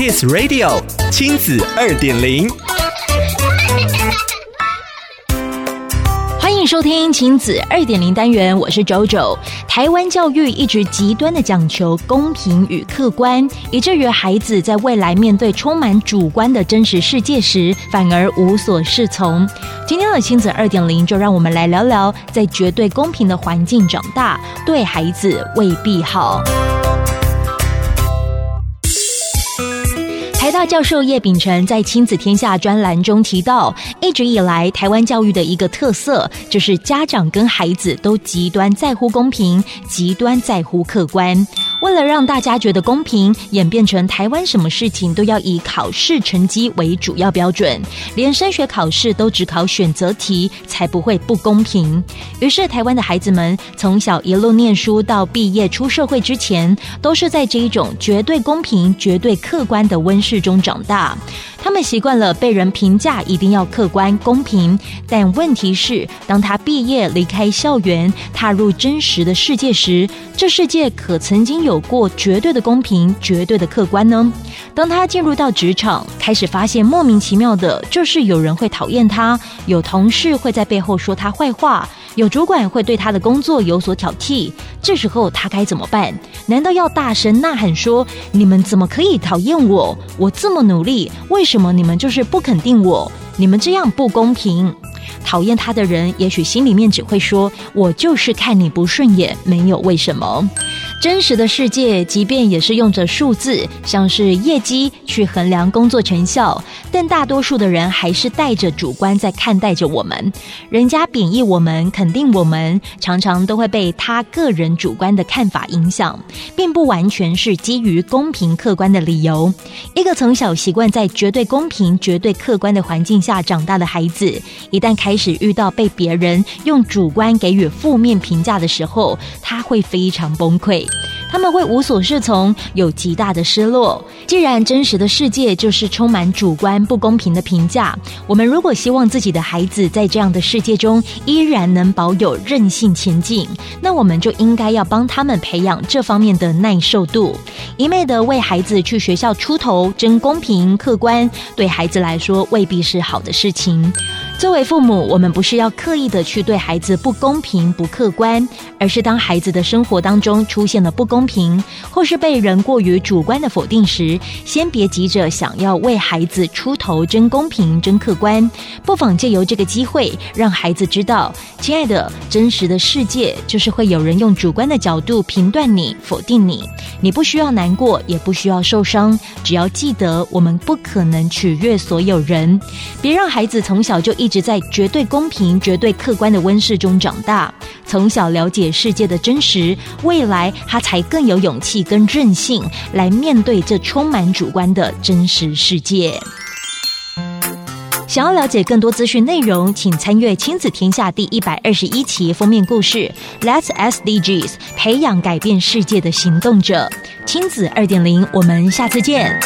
Kiss Radio 亲子二点零，欢迎收听亲子二点零单元，我是 JoJo。台湾教育一直极端的讲求公平与客观，以至于孩子在未来面对充满主观的真实世界时，反而无所适从。今天的亲子二点零，就让我们来聊聊，在绝对公平的环境长大，对孩子未必好。大教授叶秉辰在《亲子天下》专栏中提到，一直以来台湾教育的一个特色，就是家长跟孩子都极端在乎公平，极端在乎客观。为了让大家觉得公平，演变成台湾什么事情都要以考试成绩为主要标准，连升学考试都只考选择题，才不会不公平。于是，台湾的孩子们从小一路念书到毕业出社会之前，都是在这一种绝对公平、绝对客观的温室中长大。他们习惯了被人评价一定要客观公平，但问题是，当他毕业离开校园，踏入真实的世界时，这世界可曾经有过绝对的公平、绝对的客观呢？当他进入到职场，开始发现莫名其妙的，就是有人会讨厌他，有同事会在背后说他坏话。有主管会对他的工作有所挑剔，这时候他该怎么办？难道要大声呐喊说：“你们怎么可以讨厌我？我这么努力，为什么你们就是不肯定我？你们这样不公平！”讨厌他的人，也许心里面只会说：“我就是看你不顺眼，没有为什么。”真实的世界，即便也是用着数字，像是业绩去衡量工作成效，但大多数的人还是带着主观在看待着我们。人家贬义我们，肯定我们，常常都会被他个人主观的看法影响，并不完全是基于公平客观的理由。一个从小习惯在绝对公平、绝对客观的环境下长大的孩子，一旦开始遇到被别人用主观给予负面评价的时候，他会非常崩溃。他们会无所适从，有极大的失落。既然真实的世界就是充满主观不公平的评价，我们如果希望自己的孩子在这样的世界中依然能保有韧性前进，那我们就应该要帮他们培养这方面的耐受度。一昧的为孩子去学校出头，争公平客观，对孩子来说未必是好的事情。作为父母，我们不是要刻意的去对孩子不公平不客观，而是当孩子的生活当中出现了不公平，或是被人过于主观的否定时，先别急着想要为孩子出头争公平争客观，不妨借由这个机会，让孩子知道，亲爱的，真实的世界就是会有人用主观的角度评断你、否定你，你不需要难过，也不需要受伤，只要记得，我们不可能取悦所有人，别让孩子从小就一。直在绝对公平、绝对客观的温室中长大，从小了解世界的真实，未来他才更有勇气跟韧性来面对这充满主观的真实世界。想要了解更多资讯内容，请参阅《亲子天下》第一百二十一期封面故事：Let's SDGs，培养改变世界的行动者。亲子二点零，我们下次见。